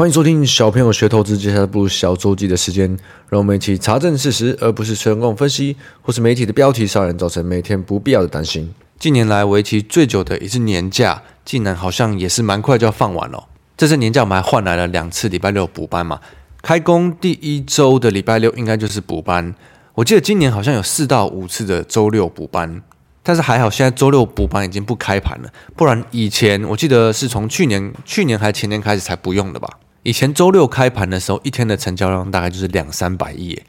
欢迎收听小朋友学投资，接下来步入小周记的时间，让我们一起查证事实，而不是纯供分析，或是媒体的标题杀人，造成每天不必要的担心。近年来为期最久的一次年假，竟然好像也是蛮快就要放完了。这次年假我们还换来了两次礼拜六补班嘛，开工第一周的礼拜六应该就是补班。我记得今年好像有四到五次的周六补班，但是还好现在周六补班已经不开盘了，不然以前我记得是从去年去年还前年开始才不用的吧。以前周六开盘的时候，一天的成交量大概就是两三百亿。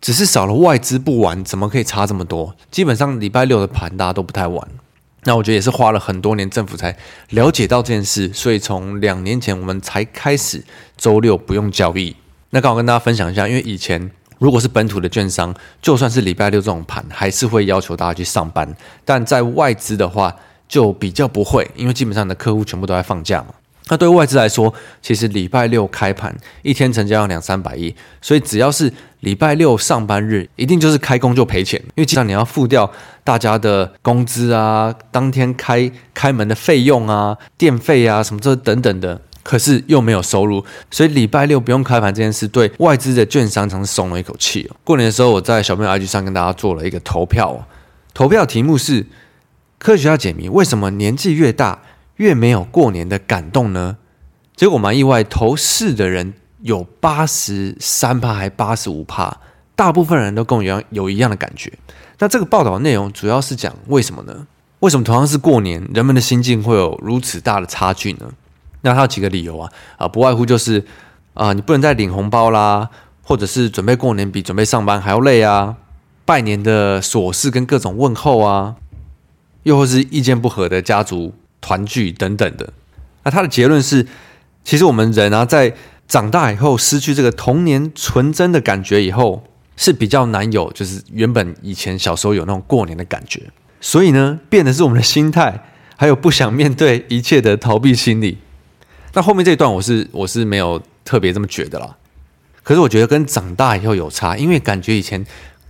只是少了外资不玩，怎么可以差这么多？基本上礼拜六的盘大家都不太玩。那我觉得也是花了很多年，政府才了解到这件事，所以从两年前我们才开始周六不用交易。那刚好跟大家分享一下，因为以前如果是本土的券商，就算是礼拜六这种盘，还是会要求大家去上班。但在外资的话，就比较不会，因为基本上的客户全部都在放假嘛。那对外资来说，其实礼拜六开盘一天成交量两三百亿，所以只要是礼拜六上班日，一定就是开工就赔钱，因为基本上你要付掉大家的工资啊，当天开开门的费用啊、电费啊什么这等等的，可是又没有收入，所以礼拜六不用开盘这件事，对外资的券商常是松了一口气哦。过年的时候，我在小朋友 IG 上跟大家做了一个投票，投票题目是科学家解谜：为什么年纪越大，越没有过年的感动呢？结果蛮意外，投四的人有八十三趴，还八十五趴，大部分人都跟我一样有一样的感觉。那这个报道内容主要是讲为什么呢？为什么同样是过年，人们的心境会有如此大的差距呢？那它有几个理由啊，啊，不外乎就是啊、你不能再领红包啦，或者是准备过年比准备上班还要累啊，拜年的琐事跟各种问候啊，又或是意见不合的家族。团聚等等的，那他的结论是，其实我们人啊，在长大以后失去这个童年纯真的感觉以后，是比较难有，就是原本以前小时候有那种过年的感觉。所以呢，变的是我们的心态，还有不想面对一切的逃避心理。那后面这一段我是我是没有特别这么觉得啦。可是我觉得跟长大以后有差，因为感觉以前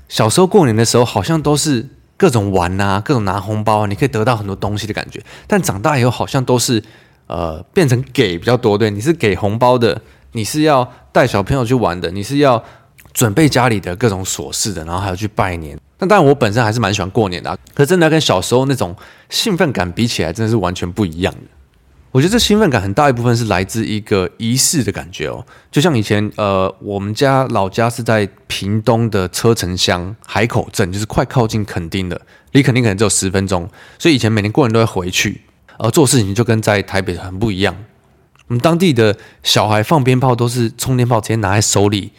小时候过年的时候，好像都是。各种玩啊，各种拿红包啊，你可以得到很多东西的感觉。但长大以后好像都是，呃，变成给比较多。对，你是给红包的，你是要带小朋友去玩的，你是要准备家里的各种琐事的，然后还要去拜年。那当然，我本身还是蛮喜欢过年的，可真的跟小时候那种兴奋感比起来，真的是完全不一样的。我觉得这兴奋感很大一部分是来自一个仪式的感觉哦，就像以前呃，我们家老家是在屏东的车城乡海口镇，就是快靠近垦丁的，离垦丁可能只有十分钟，所以以前每年过年都会回去，而做事情就跟在台北很不一样。我们当地的小孩放鞭炮都是充电炮直接拿在手里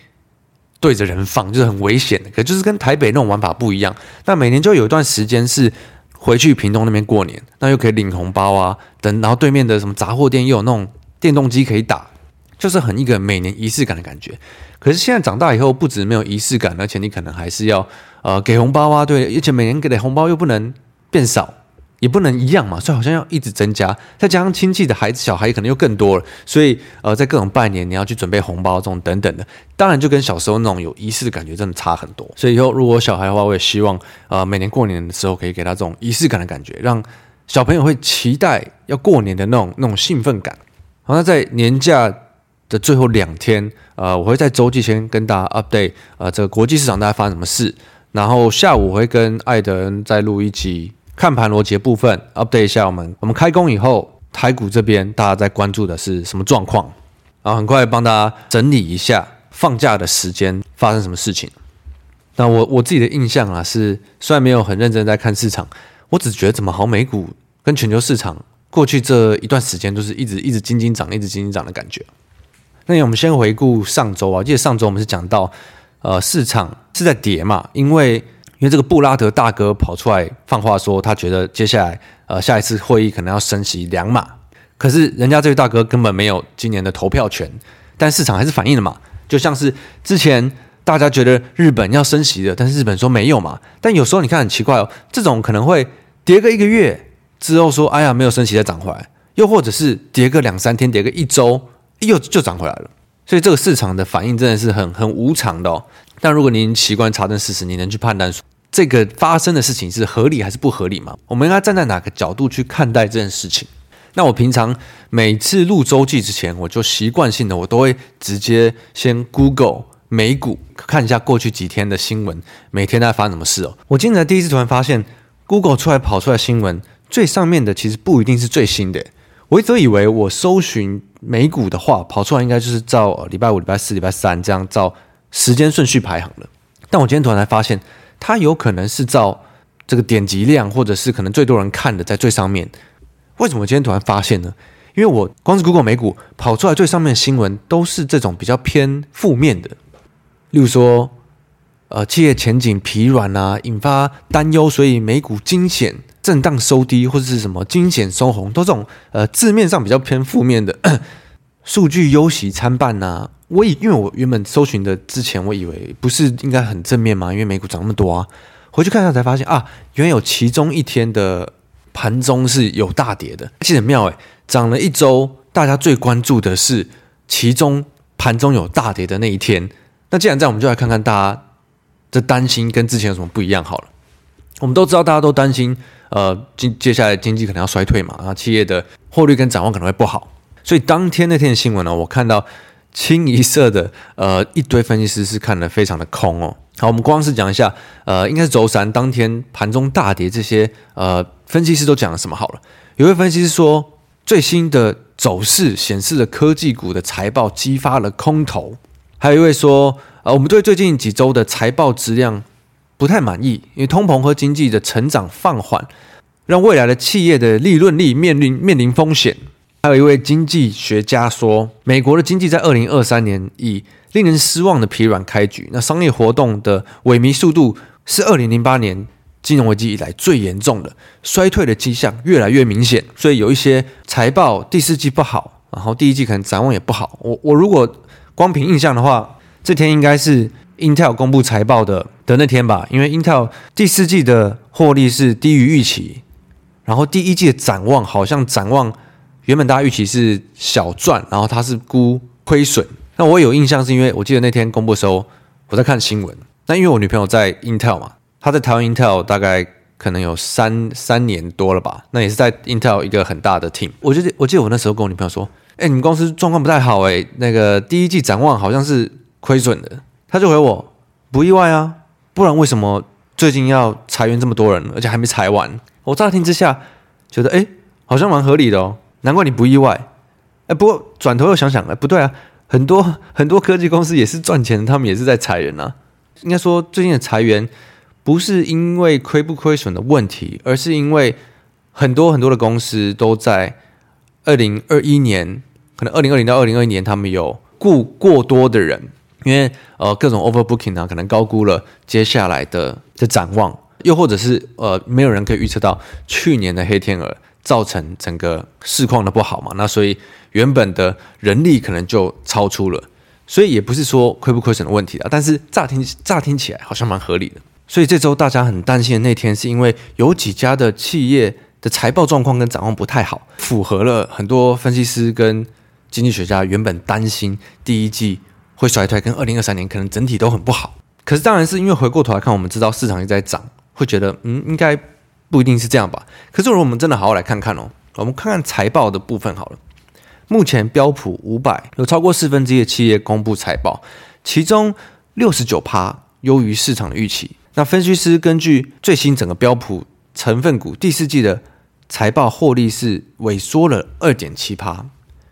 对着人放，就是很危险的，可就是跟台北那种玩法不一样。那每年就有一段时间是。回去屏东那边过年，那又可以领红包啊，等，然后对面的什么杂货店又有那种电动机可以打，就是很一个每年仪式感的感觉。可是现在长大以后，不止没有仪式感，而且你可能还是要呃给红包啊，对，而且每年给的红包又不能变少。也不能一样嘛，所以好像要一直增加，再加上亲戚的孩子、小孩可能又更多了，所以呃，在各种拜年你要去准备红包这种等等的，当然就跟小时候那种有仪式的感觉真的差很多。所以以后如果小孩的话，我也希望呃每年过年的时候可以给他这种仪式感的感觉，让小朋友会期待要过年的那种那种兴奋感。好，那在年假的最后两天，呃，我会在周记先跟大家 update 呃这个国际市场大概发生什么事，然后下午我会跟艾德恩再录一集。看盘逻辑部分，update 一下我们我们开工以后台股这边大家在关注的是什么状况？然后很快帮大家整理一下放假的时间发生什么事情。那我我自己的印象啊是，虽然没有很认真在看市场，我只觉得怎么好美股跟全球市场过去这一段时间都是一直一直斤斤涨，一直斤斤涨的感觉。那我们先回顾上周啊，记得上周我们是讲到呃市场是在跌嘛，因为。因为这个布拉德大哥跑出来放话说，他觉得接下来呃下一次会议可能要升息两码，可是人家这位大哥根本没有今年的投票权，但市场还是反应了嘛，就像是之前大家觉得日本要升息的，但是日本说没有嘛，但有时候你看很奇怪哦，这种可能会跌个一个月之后说，哎呀没有升息再涨回来，又或者是跌个两三天，跌个一周又就涨回来了，所以这个市场的反应真的是很很无常的哦。但如果您习惯查证事实，你能去判断。这个发生的事情是合理还是不合理吗？我们应该站在哪个角度去看待这件事情？那我平常每次录周记之前，我就习惯性的我都会直接先 Google 美股看一下过去几天的新闻，每天在发生什么事哦。我今天第一次突然发现，Google 出来跑出来新闻最上面的其实不一定是最新的。我一直以为我搜寻美股的话，跑出来应该就是照礼拜五、礼拜四、礼拜三这样照时间顺序排行的。但我今天突然才发现，它有可能是照这个点击量，或者是可能最多人看的在最上面。为什么今天突然发现呢？因为我光是 Google 美股跑出来最上面的新闻都是这种比较偏负面的，例如说，呃，企业前景疲软啊，引发担忧，所以美股惊险震荡收低，或者是什么惊险收红，都这种呃字面上比较偏负面的 数据忧喜参半呐、啊。我以因为我原本搜寻的之前，我以为不是应该很正面吗？因为美股涨那么多啊，回去看一下才发现啊，原有其中一天的盘中是有大跌的，其实很妙诶，涨了一周，大家最关注的是其中盘中有大跌的那一天。那既然这样，我们就来看看大家的担心跟之前有什么不一样好了。我们都知道，大家都担心，呃，接接下来经济可能要衰退嘛，然后企业的获利跟展望可能会不好，所以当天那天的新闻呢，我看到。清一色的，呃，一堆分析师是看得非常的空哦。好，我们光是讲一下，呃，应该是周三当天盘中大跌，这些呃分析师都讲了什么好了。有位分析师说，最新的走势显示了科技股的财报激发了空头。还有一位说，呃，我们对最近几周的财报质量不太满意，因为通膨和经济的成长放缓，让未来的企业的利润率面临面临风险。还有一位经济学家说，美国的经济在二零二三年以令人失望的疲软开局，那商业活动的萎靡速度是二零零八年金融危机以来最严重的，衰退的迹象越来越明显。所以有一些财报第四季不好，然后第一季可能展望也不好。我我如果光凭印象的话，这天应该是 Intel 公布财报的的那天吧，因为 Intel 第四季的获利是低于预期，然后第一季的展望好像展望。原本大家预期是小赚，然后他是估亏损。那我有印象是因为我记得那天公布的时候，我在看新闻。那因为我女朋友在 Intel 嘛，她在台湾 Intel 大概可能有三三年多了吧。那也是在 Intel 一个很大的 team。我记得我记得我那时候跟我女朋友说：“哎，你们公司状况不太好哎，那个第一季展望好像是亏损的。”她就回我：“不意外啊，不然为什么最近要裁员这么多人，而且还没裁完？”我乍听之下觉得，哎，好像蛮合理的哦。难怪你不意外，哎，不过转头又想想，哎，不对啊，很多很多科技公司也是赚钱，他们也是在裁员啊。应该说，最近的裁员不是因为亏不亏损的问题，而是因为很多很多的公司都在二零二一年，可能二零二零到二零二一年，他们有雇过多的人，因为呃各种 overbooking 啊，可能高估了接下来的的展望，又或者是呃没有人可以预测到去年的黑天鹅。造成整个市况的不好嘛，那所以原本的人力可能就超出了，所以也不是说亏不亏损的问题啊，但是乍听乍听起来好像蛮合理的。所以这周大家很担心的那天，是因为有几家的企业的财报状况跟展望不太好，符合了很多分析师跟经济学家原本担心第一季会衰退，跟二零二三年可能整体都很不好。可是当然是因为回过头来看，我们知道市场一直在涨，会觉得嗯应该。不一定是这样吧？可是如果我们真的好好来看看哦，我们看看财报的部分好了。目前标普五百有超过四分之一的企业公布财报，其中六十九趴优于市场的预期。那分析师根据最新整个标普成分股第四季的财报获利是萎缩了二点七趴，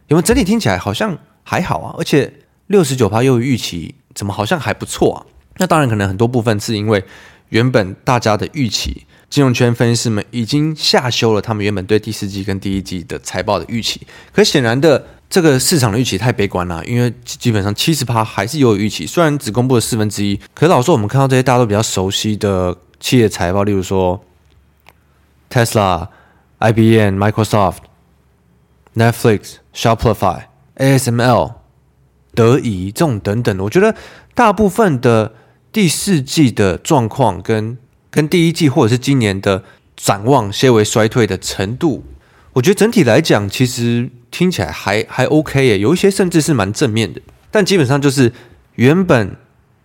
有没有整体听起来好像还好啊？而且六十九趴优于预期，怎么好像还不错啊？那当然可能很多部分是因为原本大家的预期。金融圈分析师们已经下修了他们原本对第四季跟第一季的财报的预期，可显然的，这个市场的预期太悲观了，因为基本上七十趴还是有预期，虽然只公布了四分之一，可是老说我们看到这些大家都比较熟悉的企业财报，例如说 Tesla、IBM、Microsoft、Netflix、Shopify、ASML、德仪这种等等，我觉得大部分的第四季的状况跟跟第一季或者是今年的展望些微衰退的程度，我觉得整体来讲，其实听起来还还 OK 耶，有一些甚至是蛮正面的。但基本上就是原本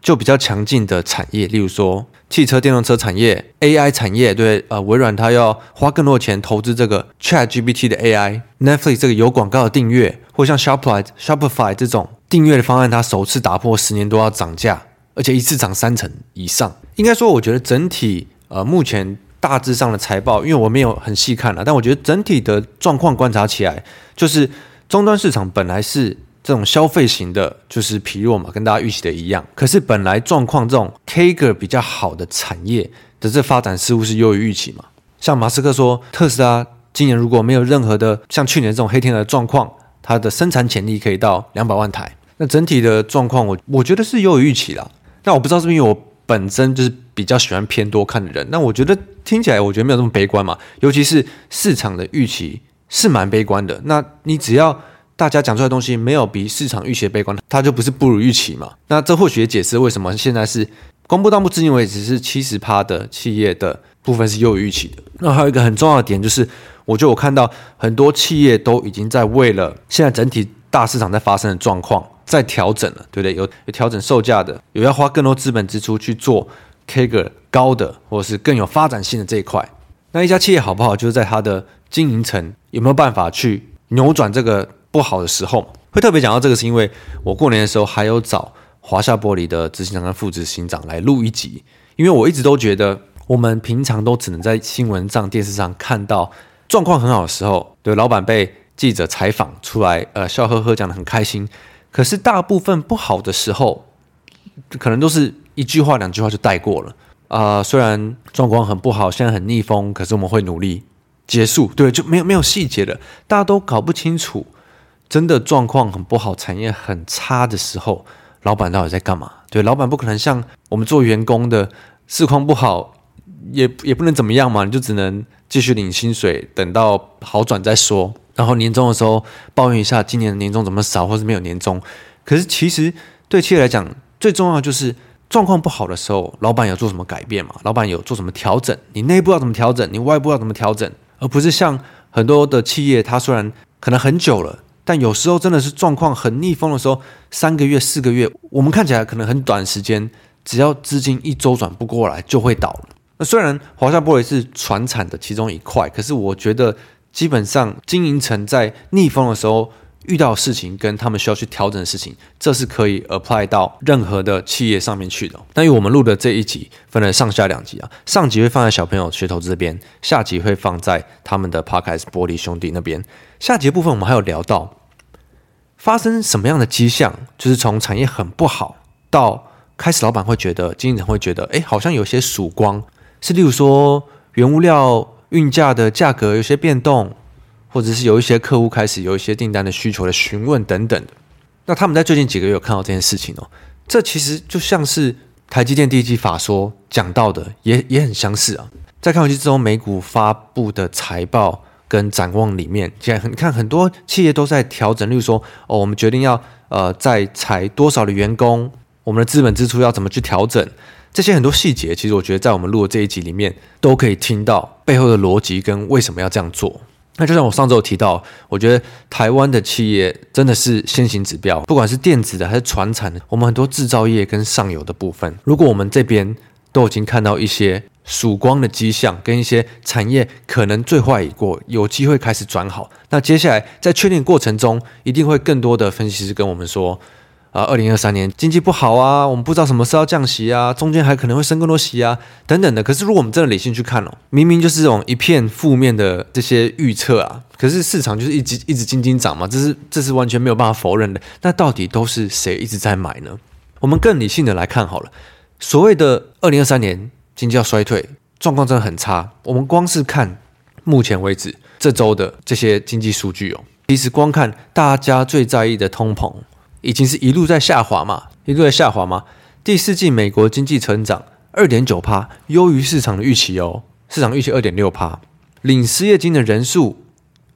就比较强劲的产业，例如说汽车电动车产业、AI 产业，对，呃，微软它要花更多的钱投资这个 ChatGPT 的 AI，Netflix 这个有广告的订阅，或像 Shopify Shopify 这种订阅的方案，它首次打破十年都要涨价，而且一次涨三成以上。应该说，我觉得整体呃目前大致上的财报，因为我没有很细看了，但我觉得整体的状况观察起来，就是终端市场本来是。这种消费型的，就是疲弱嘛，跟大家预期的一样。可是本来状况这种 kg 比较好的产业的这发展似乎是优于预期嘛。像马斯克说，特斯拉今年如果没有任何的像去年这种黑天鹅状况，它的生产潜力可以到两百万台。那整体的状况，我我觉得是优于预期啦。那我不知道是不是因为我本身就是比较喜欢偏多看的人，那我觉得听起来我觉得没有那么悲观嘛。尤其是市场的预期是蛮悲观的。那你只要。大家讲出来的东西没有比市场预期悲观，它就不是不如预期嘛？那这或许也解释为什么现在是公布到目前为止是七十趴的企业的部分是优于预期的。那还有一个很重要的点就是，我觉得我看到很多企业都已经在为了现在整体大市场在发生的状况在调整了，对不对？有有调整售价的，有要花更多资本支出去做 CAGR 高的，或者是更有发展性的这一块。那一家企业好不好，就是在它的经营层有没有办法去扭转这个。不好的时候，会特别讲到这个，是因为我过年的时候还有找华夏玻璃的执行长跟副执行长来录一集，因为我一直都觉得，我们平常都只能在新闻上、电视上看到状况很好的时候，对老板被记者采访出来，呃，笑呵呵讲得很开心。可是大部分不好的时候，可能都是一句话、两句话就带过了啊、虽然状况很不好，现在很逆风，可是我们会努力结束。对，就没有没有细节的，大家都搞不清楚。真的状况很不好，产业很差的时候，老板到底在干嘛？对，老板不可能像我们做员工的，市况不好也也不能怎么样嘛，你就只能继续领薪水，等到好转再说。然后年终的时候抱怨一下今年的年终怎么少，或是没有年终。可是其实对企业来讲，最重要就是状况不好的时候，老板有做什么改变嘛？老板有做什么调整？你内部要怎么调整？你外部要怎么调整？而不是像很多的企业，它虽然可能很久了。但有时候真的是状况很逆风的时候，三个月、四个月，我们看起来可能很短时间，只要资金一周转不过来就会倒了。那虽然华夏玻璃是传产的其中一块，可是我觉得基本上经营层在逆风的时候。遇到事情跟他们需要去调整的事情，这是可以 apply 到任何的企业上面去的。那因为我们录的这一集分了上下两集啊，上集会放在小朋友学投资这边，下集会放在他们的 podcast 玻璃兄弟那边。下集部分我们还有聊到发生什么样的迹象，就是从产业很不好到开始，老板会觉得，经纪人会觉得，哎，好像有些曙光，是例如说原物料运价的价格有些变动。或者是有一些客户开始有一些订单的需求的询问等等的，那他们在最近几个月有看到这件事情哦。这其实就像是台积电第一季法说讲到的，也也很相似啊。在看完之后，美股发布的财报跟展望里面，现在你看很多企业都在调整，例如说哦，我们决定要呃再裁多少的员工，我们的资本支出要怎么去调整，这些很多细节，其实我觉得在我们录的这一集里面都可以听到背后的逻辑跟为什么要这样做。那就像我上周提到，我觉得台湾的企业真的是先行指标，不管是电子的还是传产的，我们很多制造业跟上游的部分，如果我们这边都已经看到一些曙光的迹象，跟一些产业可能最坏已过，有机会开始转好，那接下来在确定过程中，一定会更多的分析师跟我们说。啊，二零二三年经济不好啊，我们不知道什么时候降息啊，中间还可能会升更多息啊，等等的。可是如果我们真的理性去看哦，明明就是这种一片负面的这些预测啊，可是市场就是一直一直斤斤涨嘛，这是这是完全没有办法否认的。那到底都是谁一直在买呢？我们更理性的来看好了，所谓的二零二三年经济要衰退，状况真的很差。我们光是看目前为止这周的这些经济数据哦，其实光看大家最在意的通膨。已经是一路在下滑嘛，一路在下滑嘛。第四季美国经济成长二点九趴，优于市场的预期哦。市场预期二点六趴，领失业金的人数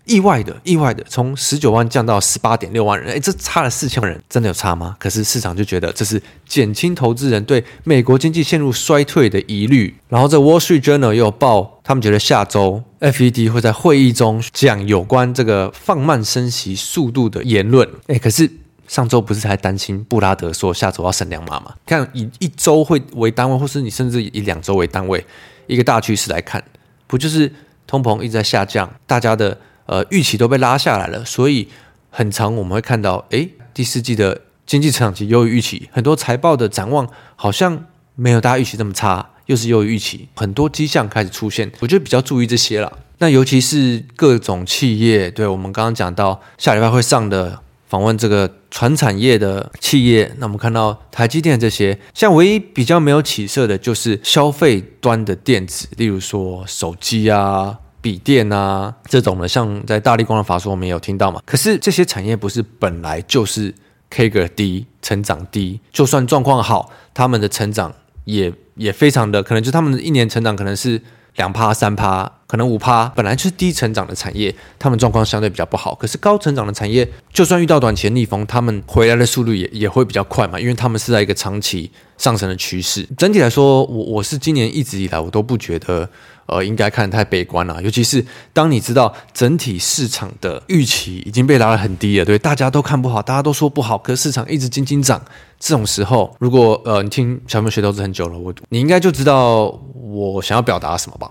意外的意外的从十九万降到十八点六万人，诶，这差了四千万人，真的有差吗？可是市场就觉得这是减轻投资人对美国经济陷入衰退的疑虑。然后这 Wall Street Journal 又报，他们觉得下周 FED 会在会议中讲有关这个放慢升息速度的言论。诶，可是。上周不是还担心布拉德说下周要升两码吗？看以一周会为单位，或是你甚至以两周为单位，一个大趋势来看，不就是通膨一直在下降，大家的呃预期都被拉下来了，所以很常我们会看到，诶，第四季的经济成长期优于预期，很多财报的展望好像没有大家预期这么差，又是优于预期，很多迹象开始出现，我觉得比较注意这些了。那尤其是各种企业，对我们刚刚讲到下礼拜会上的。访问这个传产业的企业，那我们看到台积电这些，像唯一比较没有起色的，就是消费端的电子，例如说手机啊、笔电啊这种的，像在大力光的法说，我们也有听到嘛。可是这些产业不是本来就是 CAGR 低、成长低，就算状况好，他们的成长也也非常的可能，就他们的一年成长可能是。两趴三趴，可能五趴，本来就是低成长的产业，他们状况相对比较不好。可是高成长的产业，就算遇到短期逆风，他们回来的速度也也会比较快嘛，因为他们是在一个长期上升的趋势。整体来说，我我是今年一直以来我都不觉得，呃，应该看得太悲观了。尤其是当你知道整体市场的预期已经被拉得很低了，对，大家都看不好，大家都说不好，可是市场一直斤斤涨。这种时候，如果呃你听小朋友学投资很久了，我你应该就知道。我想要表达什么吧？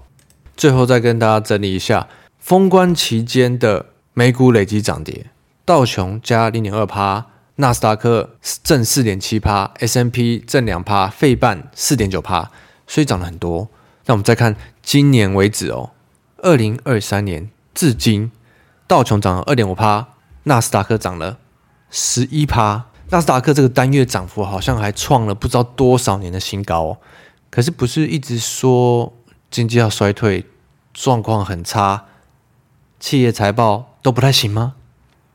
最后再跟大家整理一下封关期间的美股累计涨跌：道琼加零点二趴，纳斯达克正四点七趴，S&P 正两趴，费半四点九趴，所以涨了很多。那我们再看今年为止哦，二零二三年至今，道琼涨了二点五趴，纳斯达克涨了十一趴，纳斯达克这个单月涨幅好像还创了不知道多少年的新高哦。可是不是一直说经济要衰退，状况很差，企业财报都不太行吗？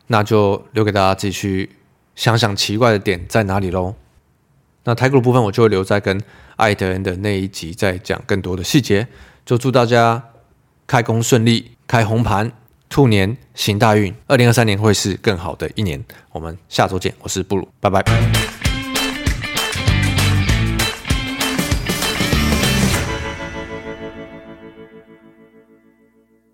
那就留给大家自己去想想奇怪的点在哪里喽。那台股的部分我就会留在跟艾德恩的那一集再讲更多的细节。就祝大家开工顺利，开红盘，兔年行大运，二零二三年会是更好的一年。我们下周见，我是布鲁，拜拜。